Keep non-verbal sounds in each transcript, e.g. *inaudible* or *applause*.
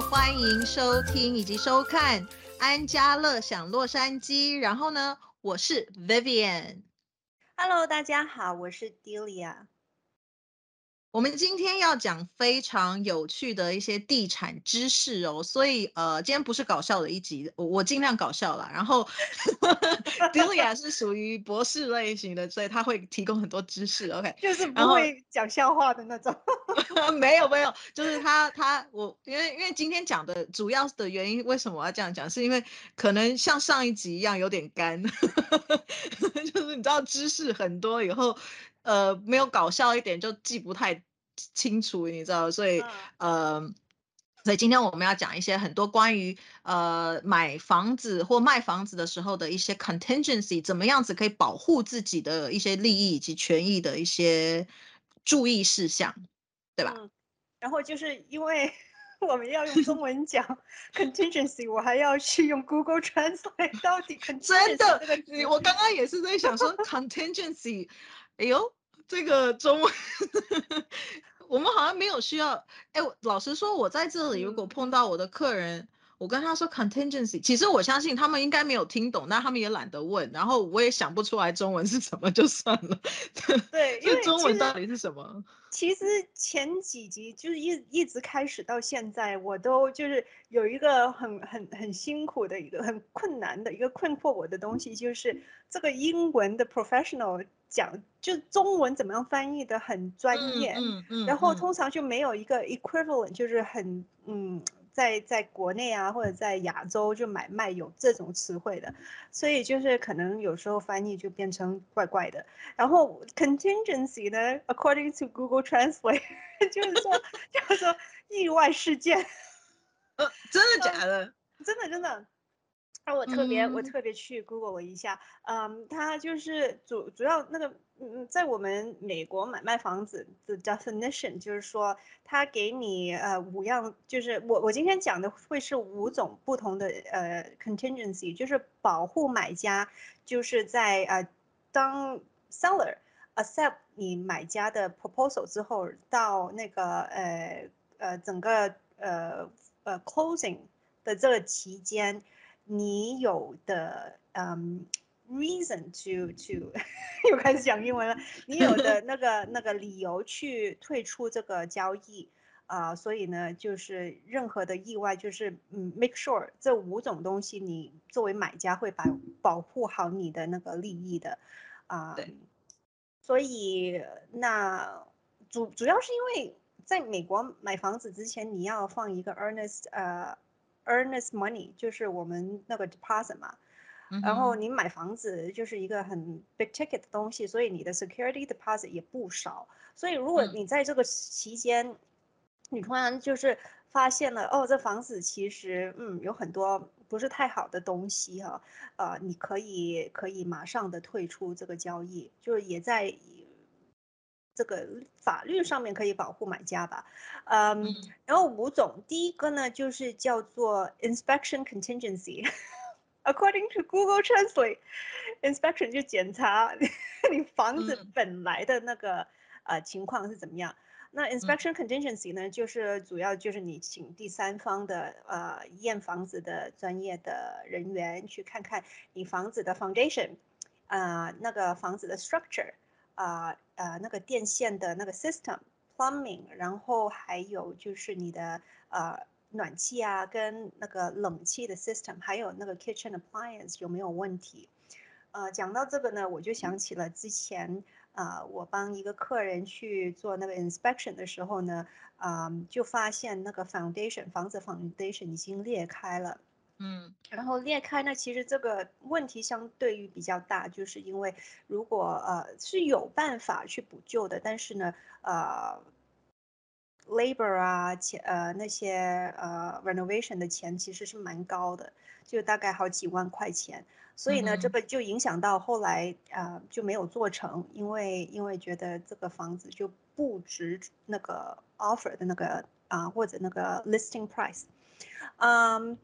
欢迎收听以及收看安家乐享洛杉矶。然后呢，我是 Vivian。Hello，大家好，我是 Delia。我们今天要讲非常有趣的一些地产知识哦，所以呃，今天不是搞笑的一集，我我尽量搞笑啦。然后 *laughs* Delia 是属于博士类型的，所以他会提供很多知识。OK，就是不会讲笑话的那种。*laughs* 没有没有，就是他他我因为因为今天讲的主要的原因，为什么我要这样讲？是因为可能像上一集一样有点干，*laughs* 就是你知道知识很多以后，呃，没有搞笑一点就记不太清楚，你知道，所以、呃。所以今天我们要讲一些很多关于呃买房子或卖房子的时候的一些 contingency，怎么样子可以保护自己的一些利益以及权益的一些注意事项。对吧？嗯，然后就是因为 *laughs* 我们要用中 *laughs* 文讲 contingency，我还要去用 Google Translate 到底 contingency 真的，你我刚刚也是在想说 contingency，哎呦，这个中文 *laughs* 我们好像没有需要。哎，我老实说，我在这里如果嗯碰到我的客人，我跟他说 contingency，其实我相信他们应该没有听懂，那他们也懒得问，然后我也想不出来中文是什么，就算了。对，*laughs* 因为中文到底是什么？其实前几集就是一一直开始到现在，我都就是有一个很很很辛苦的一个很困难的一个困惑我的东西，就是这个英文的 professional 讲就中文怎么样翻译的很专业，嗯嗯然后嗯通常就没有一个 equivalent，就是很嗯，在在国内啊或者在亚洲就买卖有这种词汇的，所以就是可能有时候翻译就变成怪怪的。然后 contingency 呢，according to Google Translate，*laughs* 就是说就是说意外事件，*laughs* 呃，真的假的？真 *laughs* 的真的。啊，我特别、我嗯特别去 Google 了一下，嗯，它就是主主要那个，嗯，在我们美国买卖房子的 definition 就是说，它给你呃五样，就是我我今天讲的会是五种不同的呃 contingency，就是保护买家，就是在呃当 seller accept 你买家的 proposal 之后，到那个呃呃整个呃呃 closing 的这个期间。你有的嗯 reason to to *laughs* 又开始讲英文了，你有的那个那个理由去退出这个交易啊、所以呢，就是任何的意外，就是嗯 make sure 这五种东西，你作为买家会把保护好你的那个利益的啊、对。所以那主主要是因为在美国买房子之前，你要放一个 earnest 呃 earnest money，就是我们那个 deposit 嘛。然后你买房子就是一个很 big ticket 的东西，所以你的 security deposit 也不少。所以如果嗯你在这个期间，你突然就是发现了，哦，这房子其实嗯有很多不是太好的东西哈、呃，你可以可以马上的退出这个交易，就是也在这个法律上面可以保护买家吧。嗯，嗯然后五种，第一个呢就是叫做 inspection contingency。According to Google Translate, inspection 就检查你房子嗯本来的那个呃情况是怎么样。那 inspection contingency 呢，就是主要就是你请第三方的呃验房子的专业的人员去看看你房子的 foundation，啊、那个房子的 structure，啊呃那个电线的那个 system plumbing，然后还有就是你的呃暖气啊跟那个冷气的 system，还有那个 kitchen appliance 有没有问题？呃，讲到这个呢，我就想起了之前啊、我帮一个客人去做那个 inspection 的时候呢，啊、就发现那个 foundation 房子 foundation 已经裂开了。嗯。然后裂开呢，其实这个问题相对于比较大，就是因为如果呃是有办法去补救的，但是呢，呃，labor 啊钱呃那些呃 renovation 的钱其实是蛮高的，就大概好几万块钱，所以呢，这个就影响到后来呃就没有做成，因为因为觉得这个房子就不值那个 offer 的那个啊、或者那个 listing price，嗯。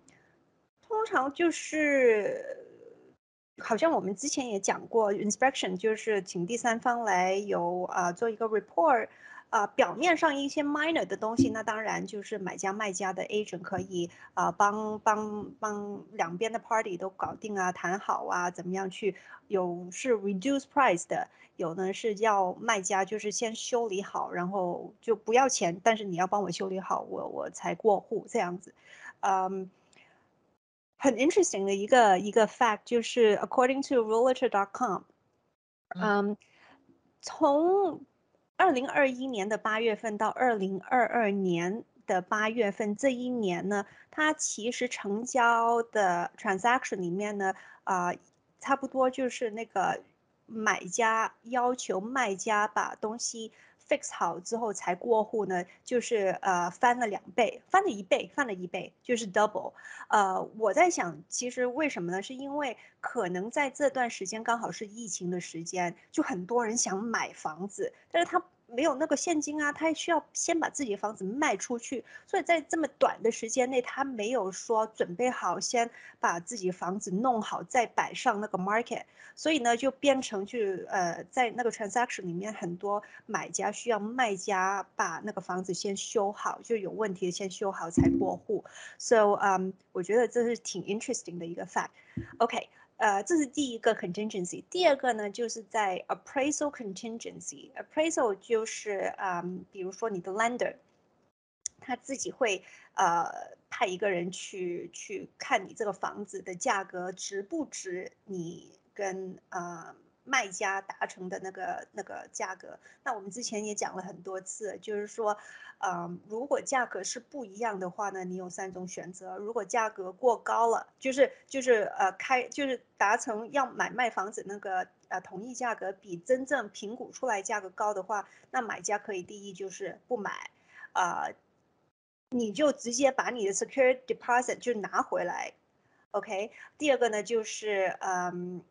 通常就是，好像我们之前也讲过，inspection 就是请第三方来有啊、做一个 report，啊，表面上一些 minor 的东西，那当然就是买家卖家的 agent 可以啊帮帮帮两边的 party 都搞定啊，谈好啊，怎么样去有是 reduce price 的，有呢是要卖家就是先修理好，然后就不要钱，但是你要帮我修理好，我我才过户这样子，嗯。很 interesting 的一个一个 fact 就是 according to realtor.com，嗯，从二零二一年的八月份到二零二二年的八月份这一年呢，它其实成交的 transaction 里面呢，啊，差不多就是那个买家要求卖家把东西。Fix 好之后才过户呢，就是呃翻了两倍，翻了一倍，翻了一倍，就是 double。呃，我在想，其实为什么呢？是因为可能在这段时间刚好是疫情的时间，就很多人想买房子，但是他。没有那个现金啊，他还需要先把自己的房子卖出去，所以在这么短的时间内，他没有说准备好先把自己房子弄好，再摆上那个 market，所以呢，就变成就呃，在那个 transaction 里面，很多买家需要卖家把那个房子先修好，就有问题的先修好才过户，so 嗯，我觉得这是挺 interesting 的一个 fact，OK。呃，这是第一个 contingency。第二个呢，就是在 appraisal contingency。appraisal 就是嗯，比如说你的 lender，他自己会呃派一个人去去看你这个房子的价格值不值你跟呃。卖家达成的那个那个价格，那我们之前也讲了很多次，就是说，嗯，如果价格是不一样的话呢，你有三种选择。如果价格过高了，就是就是呃开就是达成要买卖房子那个呃同意价格比真正评估出来价格高的话，那买家可以第一就是不买，啊，你就直接把你的 secure deposit 就拿回来，OK。第二个呢就是嗯。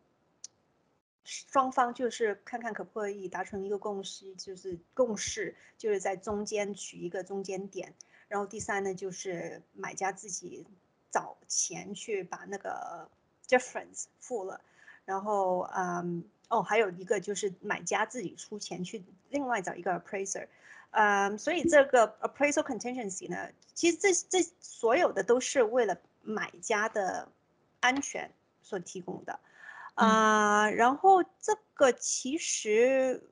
双方就是看看可不可以达成一个共识，就是共识，就是在中间取一个中间点。然后第三呢，就是买家自己找钱去把那个 difference 付了。然后，嗯，哦，还有一个就是买家自己出钱去另外找一个 appraiser。嗯，所以这个 appraisal contingency 呢，其实这这所有的都是为了买家的安全所提供的。啊，然后这个其实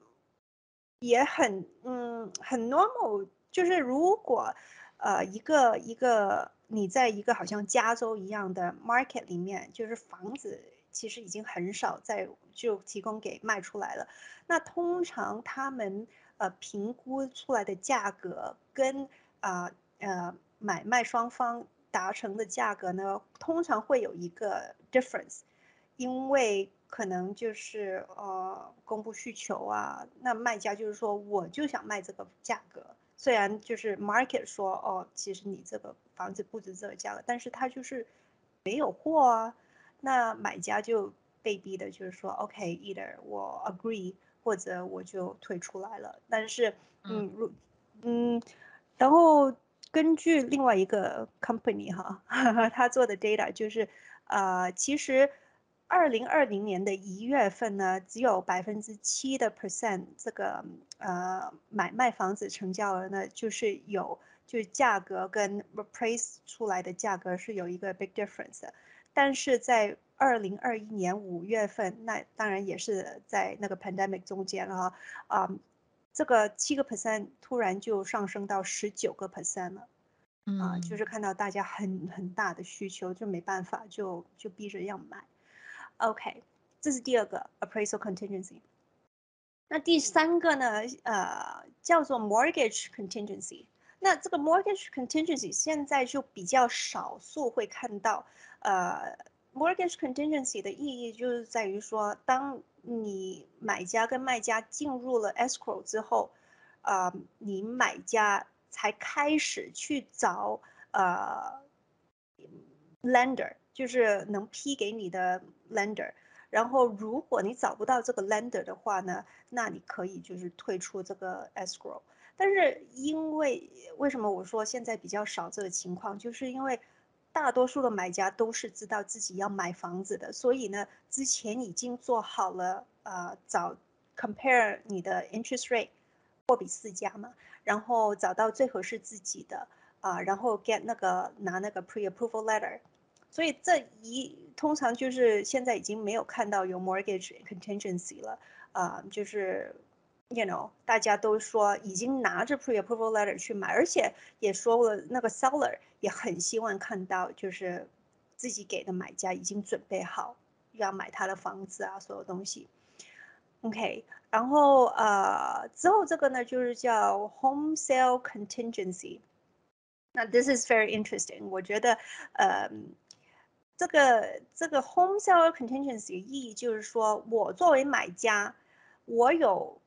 也很嗯很 normal，就是如果呃一个一个你在一个好像加州一样的 market 里面，就是房子其实已经很少在就提供给卖出来了，那通常他们呃评估出来的价格跟啊呃买卖双方达成的价格呢，通常会有一个 difference。因为可能就是呃供不需求啊，那卖家就是说我就想卖这个价格，虽然就是 market 说哦，其实你这个房子不值这个价格，但是他就是没有货啊，那买家就被逼的就是说 OK，either 我 agree 或者我就退出来了。但是嗯，如嗯，然后根据另外一个 company 哈，*laughs* 他做的 data 就是呃其实。二零二零年的一月份呢，只有百分之七的 percent 这个呃买卖房子成交额呢，就是有就是价格跟 reprise 出来的价格是有一个 big difference 的。但是在二零二一年五月份，那当然也是在那个 pandemic 中间了啊，这个七个 percent 突然就上升到十九个 percent 了，啊，就是看到大家很很大的需求，就没办法，就就逼着要买。OK，这是第二个 appraisal contingency。那第三个呢？呃，叫做 mortgage contingency。那这个 mortgage contingency 现在就比较少数会看到。呃，mortgage contingency 的意义就是在于说，当你买家跟卖家进入了 escrow 之后，呃，你买家才开始去找呃 lender。就是能批给你的 lender，然后如果你找不到这个 lender 的话呢，那你可以就是退出这个 escrow。但是因为为什么我说现在比较少这个情况，就是因为大多数的买家都是知道自己要买房子的，所以呢，之前已经做好了呃找 compare 你的 interest rate 货比四家嘛，然后找到最合适自己的啊，然后 get 那个拿那个 pre-approval letter。所以这一通常就是现在已经没有看到有 mortgage contingency 了啊，就是 you know 大家都说已经拿着 pre-approval letter 去买，而且也说了那个 seller 也很希望看到就是自己给的买家已经准备好要买他的房子啊，所有东西。OK，然后呃之后这个呢就是叫 home sale contingency。那 this is very interesting，我觉得呃。 这个这个 home seller contingency 意义就是说，我作为买家，我有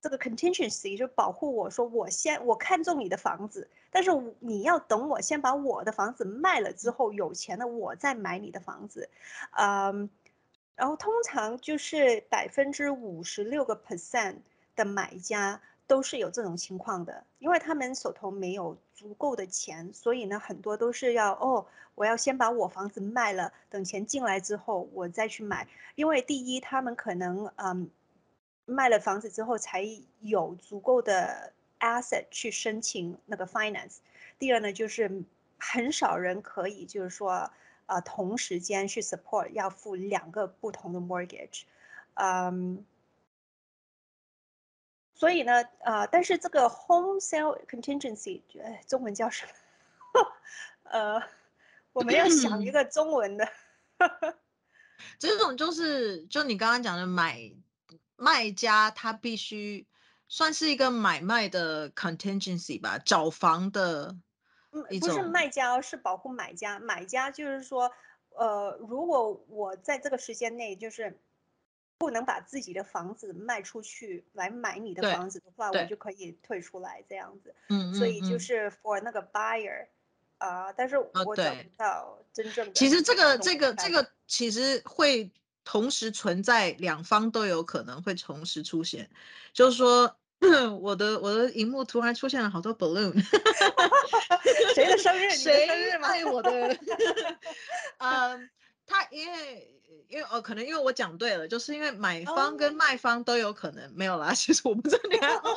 这个 contingency 就保护我说，我先我看中你的房子，但是你要等我先把我的房子卖了之后，有钱了我再买你的房子，嗯，然后通常就是百分之五十六个 percent 的买家。都是有这种情况的，因为他们手头没有足够的钱，所以呢，很多都是要哦，我要先把我房子卖了，等钱进来之后我再去买。因为第一，他们可能嗯，卖了房子之后才有足够的 asset 去申请那个 finance。第二呢，就是很少人可以就是说呃同时间去 support 要付两个不同的 mortgage，嗯。所以呢，呃，但是这个 home sale contingency，中文叫什么？*laughs* 呃，我们要想一个中文的。*laughs* 这种就是，就你刚刚讲的买卖家，他必须算是一个买卖的 contingency 吧，找房的。嗯，不是卖家，是保护买家。买家就是说，呃，如果我在这个时间内就是。不能把自己的房子卖出去来买你的房子的话，我就可以退出来这样子。嗯所以就是 for 那个 buyer 啊，但是我找不到真正的。其实这个这个这个其实会同时存在，两方都有可能会同时出现。就是说，*coughs* 我的我的荧幕突然出现了好多 balloon。*laughs* 谁的生日？谁生日吗？我的。*laughs* 嗯，他因为。因为哦，可能因为我讲对了，就是因为买方跟卖方都有可能没有啦。*laughs* 其实我不知道你看哦，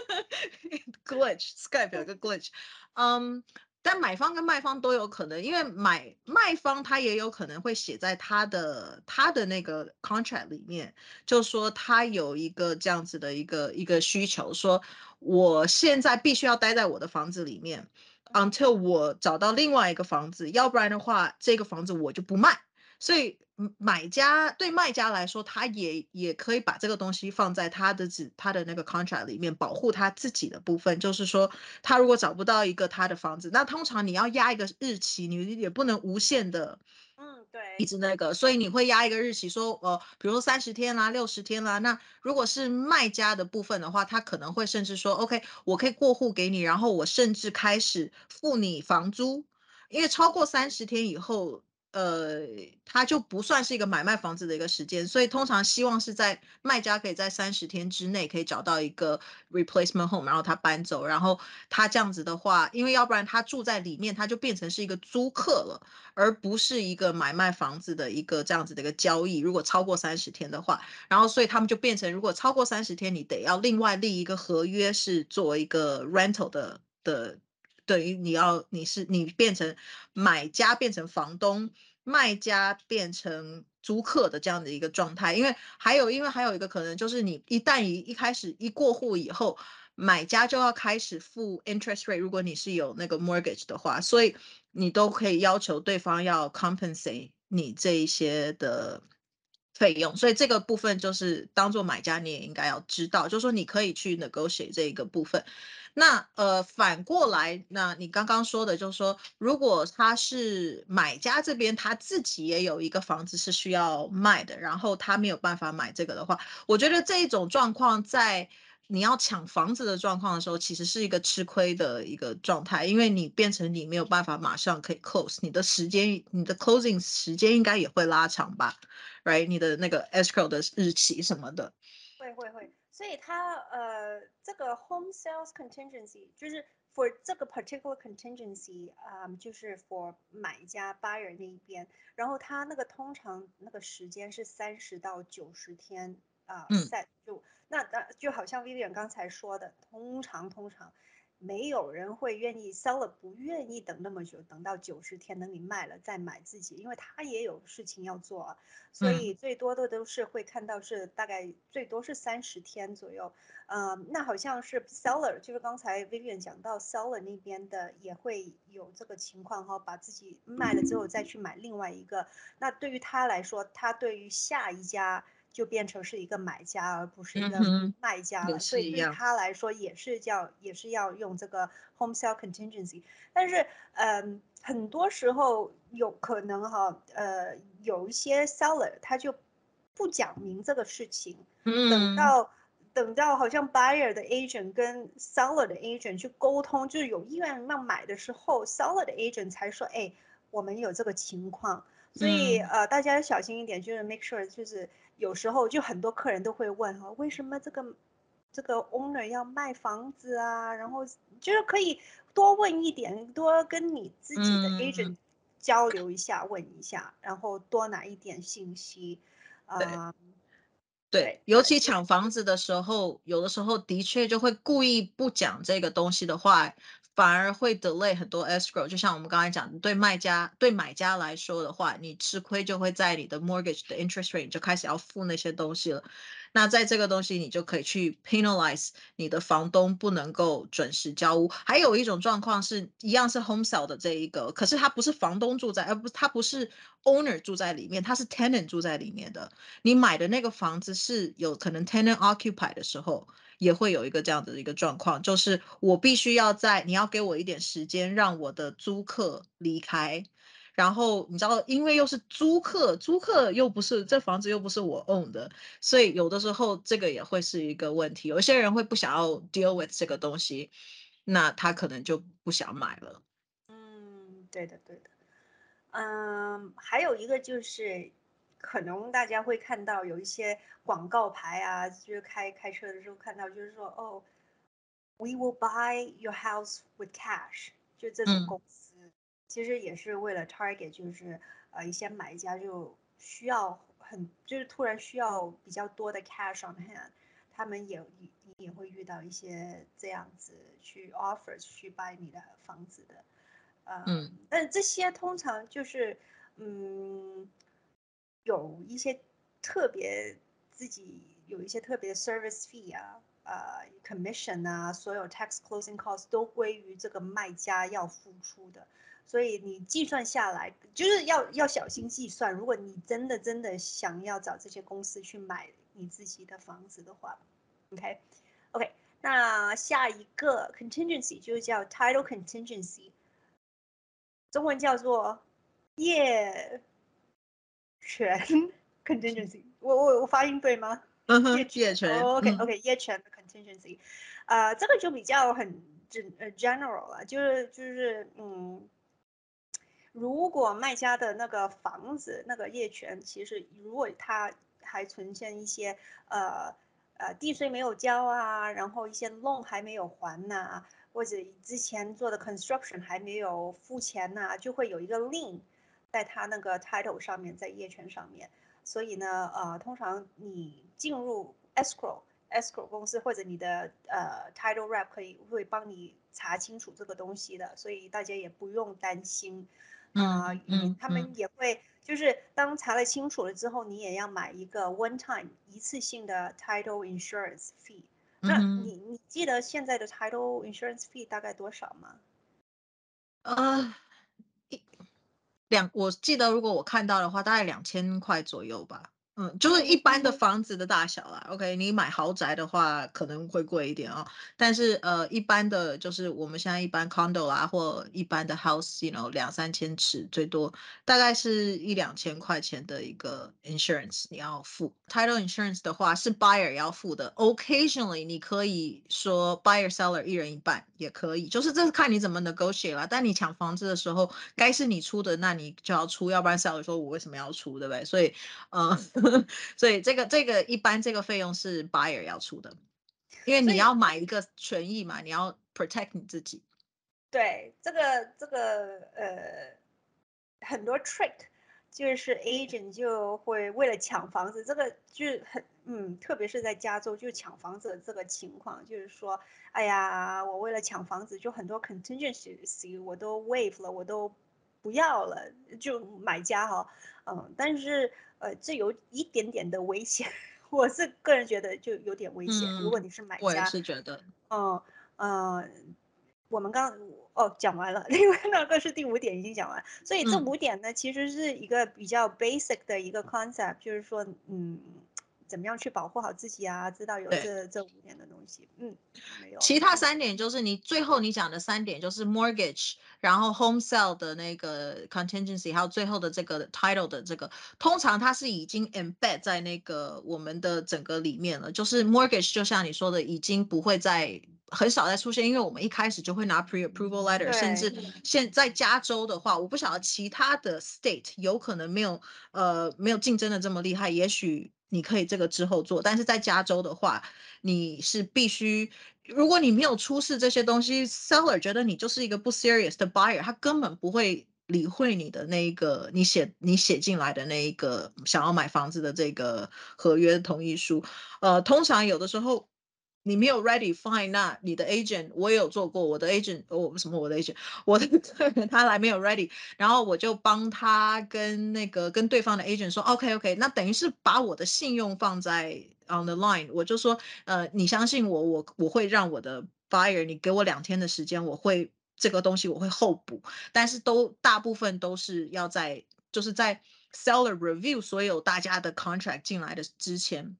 *laughs* glitch Skype 有个 glitch，嗯，但买方跟卖方都有可能，因为买卖方他也有可能会写在他的他的那个 contract 里面，就说他有一个这样子的一个一个需求，说我现在必须要待在我的房子里面，until 我找到另外一个房子，要不然的话，这个房子我就不卖。所以买家对卖家来说，他也也可以把这个东西放在他的纸他的那个 contract 里面，保护他自己的部分。就是说，他如果找不到一个他的房子，那通常你要压一个日期，你也不能无限的，嗯，对，一直那个，所以你会压一个日期，说，呃，比如说三十天啦、六十天啦。那如果是卖家的部分的话，他可能会甚至说，OK，我可以过户给你，然后我甚至开始付你房租，因为超过三十天以后。呃，它就不算是一个买卖房子的一个时间，所以通常希望是在卖家可以在三十天之内可以找到一个 replacement home，然后他搬走，然后他这样子的话，因为要不然他住在里面，他就变成是一个租客了，而不是一个买卖房子的一个这样子的一个交易。如果超过三十天的话，然后所以他们就变成，如果超过三十天，你得要另外立一个合约，是做一个 rental 的的。等于你要你是你变成买家变成房东，卖家变成租客的这样的一个状态，因为还有因为还有一个可能就是你一旦一一开始一过户以后，买家就要开始付 interest rate，如果你是有那个 mortgage 的话，所以你都可以要求对方要 compensate 你这一些的费用，所以这个部分就是当做买家你也应该要知道，就是说你可以去 negotiate 这一个部分。那呃，反过来，那你刚刚说的，就是说，如果他是买家这边，他自己也有一个房子是需要卖的，然后他没有办法买这个的话，我觉得这一种状况，在你要抢房子的状况的时候，其实是一个吃亏的一个状态，因为你变成你没有办法马上可以 close，你的时间，你的 closing 时间应该也会拉长吧，right？你的那个 escrow 的日期什么的，会会会。所以它呃，这个 home sales contingency 就是 for 这个 particular contingency 啊，就是 for 买家 buyer 那一边，然后它那个通常那个时间是三十到九十天啊嗯 set 住。那那就好像 Vivian 刚才说的，通常通常没有人会愿意 seller 不愿意等那么久，等到九十天等你卖了再买自己，因为他也有事情要做啊，所嗯以最多的都是会看到是大概最多是三十天左右。呃，那好像是 seller，就是刚才 Vivian 讲到 seller 那边的也会有这个情况哈，把自己卖了之后再去买另外一个。那对于他来说，他对于下一家就变成是一个买家，而不是一个卖家了。所以对他来说也是叫也是要用这个 home sale contingency。但是，嗯、很多时候有可能哈，呃，有一些 seller 他就不讲明这个事情，等。嗯，到等到好像 buyer 的 agent 跟 seller 的 agent 去沟通，就是有意愿要买的时候，seller 的 agent 才说，哎，我们有这个情况，所以、嗯。呃，大家要小心一点，就是 make sure，就是有时候就很多客人都会问哈，为什么这个这个 owner 要卖房子啊？然后就是可以多问一点，多跟你自己的嗯 agent 交流一下，问一下，然后多拿一点信息，啊、对对，尤其抢房子的时候，有的时候的确就会故意不讲这个东西的话，反而会 delay 很多 escrow。就像我们刚才讲的，对卖家、对买家来说的话，你吃亏就会在你的 mortgage 的 interest rate 就开始要付那些东西了。那在这个东西，你就可以去 penalize 你的房东不能够准时交屋。还有一种状况是一样是 home sale 的这一个，可是他不是房东住在，而不他不是 owner 住在里面，他是 tenant 住在里面的。你买的那个房子是有可能 tenant occupy 的时候，也会有一个这样的一个状况，就是我必须要在你要给我一点时间，让我的租客离开。然后你知道，因为又是租客，租客又不是这房子又不是我 own 的，所以有的时候这个也会是一个问题。有些人会不想要 deal with 这个东西，那他可能就不想买了。嗯，对的，对的。嗯，还有一个就是，可能大家会看到有一些广告牌啊，就是开开车的时候看到，就是说，哦，We will buy your house with cash，就这种嗯公司，其实也是为了 target，就是呃一些买家就需要很，就是突然需要比较多的 cash on hand，他们也也会遇到一些这样子去 offer 去 buy 你的房子的。呃，嗯但这些通常就是，嗯，有一些特别自己有一些特别的 service fee 啊，呃，commission 啊，所有 tax closing costs 都归于这个卖家要付出的，所以你计算下来就是要要小心计算。如果你真的真的想要找这些公司去买你自己的房子的话，OK，OK，、那下一个 contingency 就是叫 title contingency。中文叫做业权 *laughs* contingency，*laughs* 我我我发音对吗？嗯哼业，业权。OK 嗯 OK，业权的 contingency，呃，这个就比较很 gen 呃 general 了，就是就是嗯，如果卖家的那个房子那个业权，其实如果他还存现一些呃呃地税没有交啊，然后一些 loan 还没有还呐、或者之前做的 construction 还没有付钱呐、就会有一个 lien 在他那个 title 上面，在业权上面。所以呢，呃，通常你进入 escrow escrow 公司或者你的呃 title rep 可以会帮你查清楚这个东西的，所以大家也不用担心。啊、嗯你他们也会就是当查了清楚了之后，你也要买一个 one time 一次性的 title insurance fee。那嗯你你记得现在的 title insurance fee 大概多少吗？呃，一两，我记得如果我看到的话，大概两千块左右吧。嗯，就是一般的房子的大小啦。OK，你买豪宅的话可能会贵一点哦，但是呃，一般的就是我们现在一般 condo 啦，或一般的 house，you know，两三千尺最多，大概是一两千块钱的一个 insurance 你要付。Title insurance 的话是 buyer 要付的，occasionally 你可以说 buyer seller 一人一半也可以，就是这是看你怎么 negotiate 啦。但你抢房子的时候，该是你出的，那你就要出，要不然 seller 说我为什么要出，对不对？所以呃，*laughs* 所以这个这个一般这个费用是 buyer 要出的，因为你要买一个权益嘛，你要 protect 你自己。对，这个这个呃，很多 trick 就是 agent 就会为了抢房子，这个就是很嗯，特别是在加州，就抢房子的这个情况，就是说，哎呀，我为了抢房子，就很多 contingency 我都 waive 了，我都不要了，就买家哈，嗯，但是呃，这有一点点的危险，*laughs* 我是个人觉得就有点危险。如果你是买家，我也是觉得，嗯嗯，我们刚哦讲完了，*laughs* 另外那个是第五点已经讲完，所以这五点呢，其实是一个比较 basic 的一个 concept，就是说，嗯。怎么样去保护好自己啊？知道有这这五点的东西，嗯，没有。其他三点就是你最后你讲的三点，就是 mortgage，然后 home sale 的那个 contingency，还有最后的这个 title 的这个，通常它是已经 embed 在那个我们的整个里面了。就是 mortgage，就像你说的，已经不会再很少再出现，因为我们一开始就会拿 pre approval letter，甚至现在加州的话，我不晓得其他的 state 有可能没有呃没有竞争的这么厉害，也许。你可以这个之后做，但是在加州的话，你是必须，如果你没有出示这些东西，seller 觉得你就是一个不 serious 的 buyer，他根本不会理会你的那一个你写你写进来的那一个想要买房子的这个合约同意书。呃，通常有的时候。你没有 ready fine，那你的 agent 我也有做过，我的 agent 我什么我的 agent *laughs* 我的客人他来没有 ready，然后我就帮他跟那个跟对方的 agent 说 OK OK，那等于是把我的信用放在 on the line，我就说呃你相信我，我我会让我的 buyer，你给我两天的时间，我会这个东西我会后补，但是都大部分都是要在就是在 seller review 所有大家的 contract 进来的之前。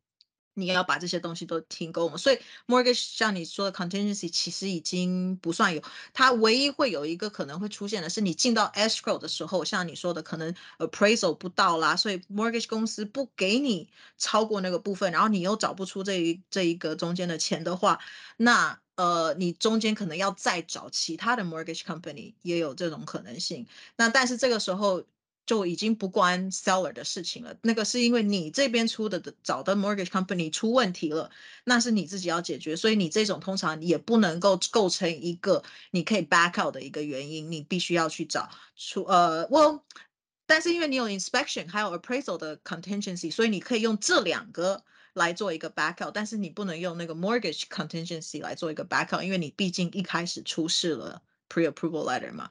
你要把这些东西都提供，所以 mortgage 像你说的 contingency 其实已经不算有，它唯一会有一个可能会出现的是你进到 escrow 的时候，像你说的可能 appraisal 不到啦，所以 mortgage 公司不给你超过那个部分，然后你又找不出这一这一个中间的钱的话，那呃你中间可能要再找其他的 mortgage company 也有这种可能性，那但是这个时候。就已经不关 seller 的事情了，那个是因为你这边出的找的 mortgage company 出问题了，那是你自己要解决，所以你这种通常也不能够构成一个你可以 back out 的一个原因，你必须要去找出呃，well，，但是因为你有 inspection 还有 appraisal 的 contingency，所以你可以用这两个来做一个 back out，但是你不能用那个 mortgage contingency 来做一个 back out，因为你毕竟一开始出示了 pre approval letter 嘛。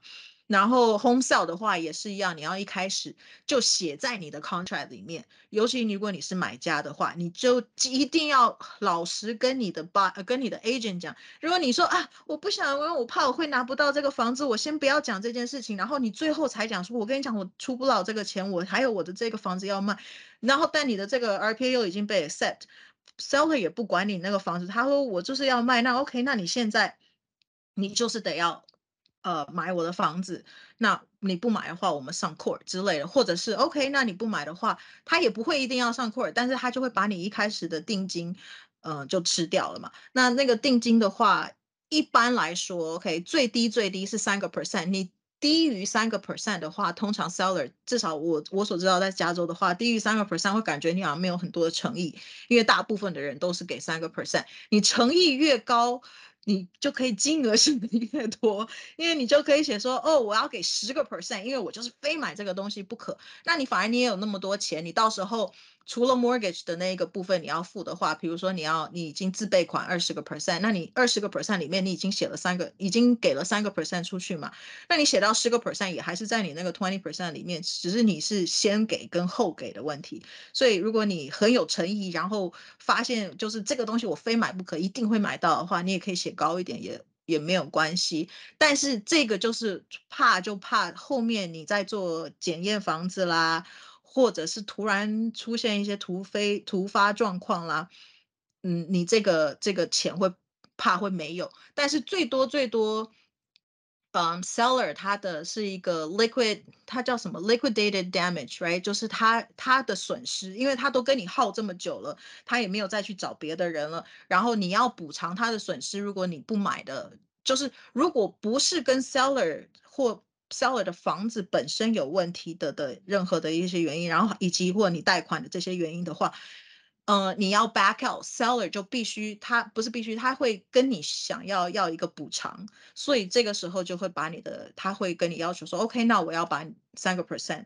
然后 home sale 的话也是一样，你要一开始就写在你的 contract 里面。尤其如果你是买家的话，你就一定要老实跟你的 buy 跟你的 agent 讲。如果你说啊，我不想，因为我怕我会拿不到这个房子，我先不要讲这件事情。然后你最后才讲说，我跟你讲，我出不了这个钱，我还有我的这个房子要卖。然后但你的这个 RPA 又已经被 accept，seller 也不管你那个房子，他说我就是要卖，那 OK，那你现在你就是得要。呃，买我的房子，那你不买的话，我们上 court 之类的，或者是 OK，那你不买的话，他也不会一定要上 court，但是他就会把你一开始的定金，呃，就吃掉了嘛。那那个定金的话，一般来说，OK，最低最低是三个 percent，你低于三个 percent 的话，通常 seller 至少我我所知道在加州的话，低于三个 percent 会感觉你好像没有很多的诚意，因为大部分的人都是给三个 percent，你诚意越高。你就可以金额性的越多，因为你就可以写说，哦，我要给十个 percent，因为我就是非买这个东西不可。那你反而你也有那么多钱，你到时候。除了 mortgage 的那一个部分你要付的话，比如说你要你已经自备款二十个 percent，那你二十个 percent 里面你已经写了三个，已经给了三个 percent 出去嘛？那你写到十个 percent 也还是在你那个 twenty percent 里面，只是你是先给跟后给的问题。所以如果你很有诚意，然后发现就是这个东西我非买不可，一定会买到的话，你也可以写高一点，也也没有关系。但是这个就是怕就怕后面你在做检验房子啦。或者是突然出现一些突飞突发状况啦，嗯，你这个这个钱会怕会没有，但是最多最多，嗯，seller 他的是一个 liquid，它叫什么 liquidated damage，right？就是他他的损失，因为他都跟你耗这么久了，他也没有再去找别的人了，然后你要补偿他的损失，如果你不买的，就是如果不是跟 seller 或 seller 的房子本身有问题的的任何的一些原因，然后以及或你贷款的这些原因的话，呃，你要 back out，seller 就必须他不是必须，他会跟你想要要一个补偿，所以这个时候就会把你的他会跟你要求说，OK，那我要把三个 percent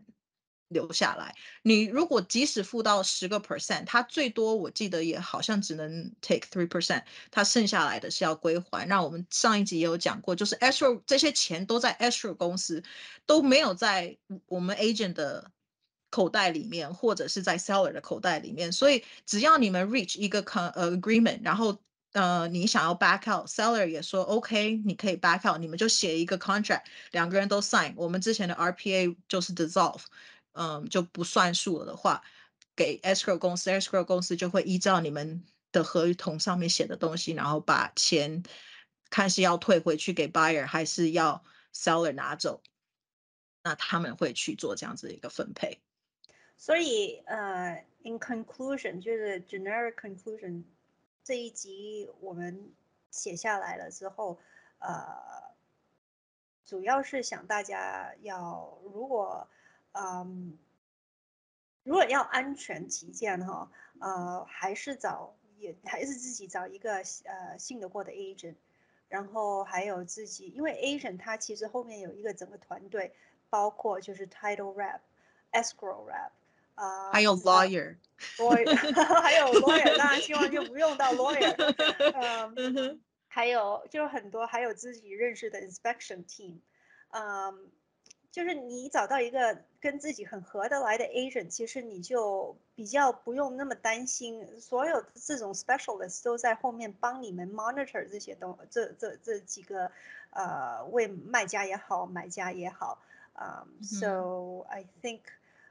留下来。你如果即使付到十个 percent，他最多我记得也好像只能 take three percent，他剩下来的是要归还。那我们上一集也有讲过，就是 escrow 这些钱都在 escrow 公司，都没有在我们 agent 的口袋里面，或者是在 seller 的口袋里面。所以只要你们 reach 一个 con agreement，然后呃，你想要 back out，seller 也说 OK，你可以 back out，你们就写一个 contract，两个人都 sign，我们之前的 RPA 就是 dissolve，嗯，就不算数了的话，给 escrow 公司，escrow 公司就会依照你们的合同上面写的东西，然后把钱看是要退回去给 buyer，还是要 seller 拿走，那他们会去做这样子的一个分配。所以呃，in conclusion，就是 generic conclusion。这一集我们写下来了之后，呃，主要是想大家要，如果，嗯，如果要安全起见哈，呃，还是找也还是自己找一个呃信得过的 agent，然后还有自己，因为 agent 他其实后面有一个整个团队，包括就是 title rep、escrow rep。啊，还有 lawyer，lawyer，*laughs* 还有 *laughs* lawyer，当然希望就不用到 lawyer，*laughs* 嗯，还有就是很多，还有自己认识的 inspection team，嗯，就是你找到一个跟自己很合得来的 agent，其实你就比较不用那么担心，所有这种 specialist 都在后面帮你们 monitor 这些东，这这这几个，呃，为卖家也好，买家也好，啊，so I think。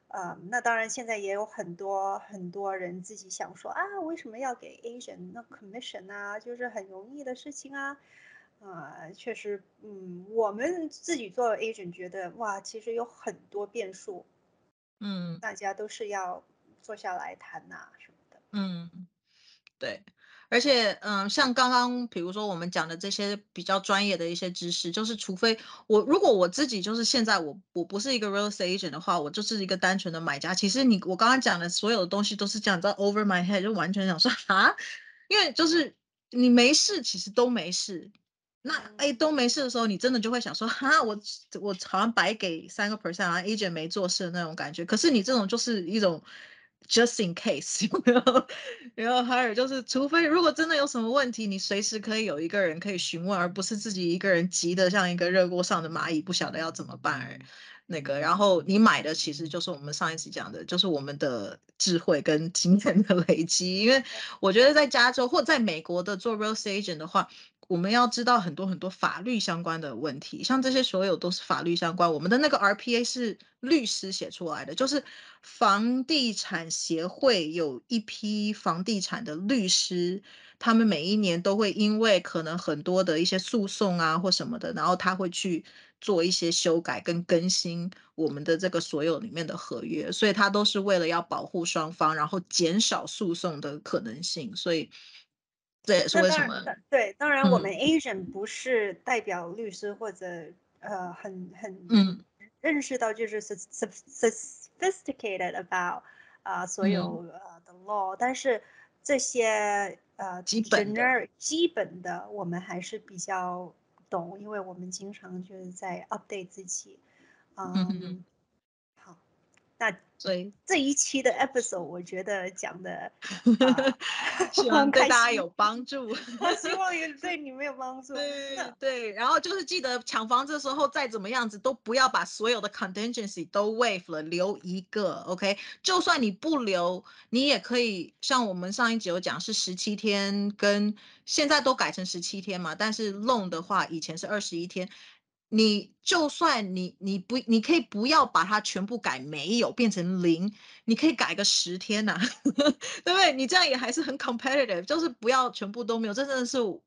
啊，那当然，现在也有很多很多人自己想说啊，为什么要给 agent 那 commission 啊？就是很容易的事情啊。啊，确实，嗯，我们自己做 agent 觉得哇，其实有很多变数。嗯，大家都是要坐下来谈呐什么的。嗯，对。而且，嗯，像刚刚比如说我们讲的这些比较专业的一些知识，就是除非我如果我自己就是现在我我不是一个 real estate agent 的话，我就是一个单纯的买家。其实你我刚刚讲的所有的东西都是讲到，over my head 就完全想说啊，因为就是你没事，其实都没事。那哎都没事的时候，你真的就会想说哈，我我好像白给三个 percent 啊，agent 没做事的那种感觉。可是你这种就是一种。Just in case，*laughs* 有没有？然后还有就是，除非如果真的有什么问题，你随时可以有一个人可以询问，而不是自己一个人急得像一个热锅上的蚂蚁，不晓得要怎么办。那个，然后你买的其实就是我们上一期讲的，就是我们的智慧跟经验的累积。因为我觉得在加州或在美国的做 real estate agent 的话。我们要知道很多很多法律相关的问题，像这些所有都是法律相关。我们的那个 RPA 是律师写出来的，就是房地产协会有一批房地产的律师，他们每一年都会因为可能很多的一些诉讼啊或什么的，然后他会去做一些修改跟更新我们的这个所有里面的合约，所以他都是为了要保护双方，然后减少诉讼的可能性，所以。这也是为什么？对，当然我们 agent 不是代表律师或者呃很很嗯认识到就是 sophisticated about 啊所有呃的 law，但是这些呃基本的基本的我们还是比较懂，因为我们经常就是在 update 自己，嗯。那所以这一期的 episode 我觉得讲的，*laughs* 希望对大家有帮助，我希望也对你们有帮助。*laughs* 对对，然后就是记得抢房子的时候再怎么样子都不要把所有的 contingency 都 waive 了，留一个 OK。就算你不留，你也可以像我们上一集有讲是十七天，跟现在都改成十七天嘛，但是 loan 的话以前是二十一天。你就算你你不你可以不要把它全部改没有变成零，你可以改个十天呐，*laughs* 对不对？你这样也还是很 competitive，就是不要全部都没有，这真的是我。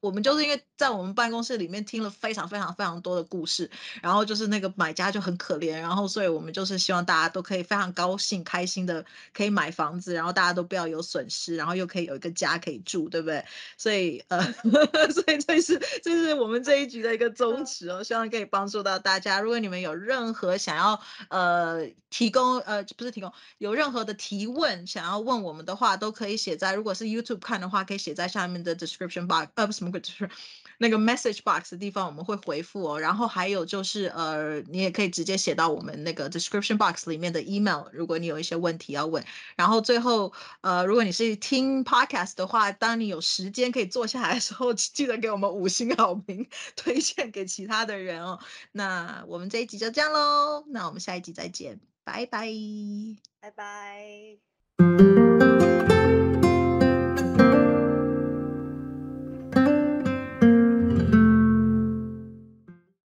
我们就是因为在我们办公室里面听了非常非常非常多的故事，然后就是那个买家就很可怜，然后所以我们就是希望大家都可以非常高兴、开心的可以买房子，然后大家都不要有损失，然后又可以有一个家可以住，对不对？所以呃，*laughs* 所以这是这是我们这一局的一个宗旨哦，希望可以帮助到大家。如果你们有任何想要呃提供呃不是提供有任何的提问想要问我们的话，都可以写在如果是 YouTube 看的话，可以写在下面的 description box 呃不什么。么就是那个 message box 的地方我们会回复哦。然后还有就是呃，你也可以直接写到我们那个 description box 里面的 email，如果你有一些问题要问。然后最后呃，如果你是听 podcast 的话，当你有时间可以坐下来的时候，*laughs* 记得给我们五星好评，推荐给其他的人哦。那我们这一集就这样喽，那我们下一集再见，拜拜，拜拜。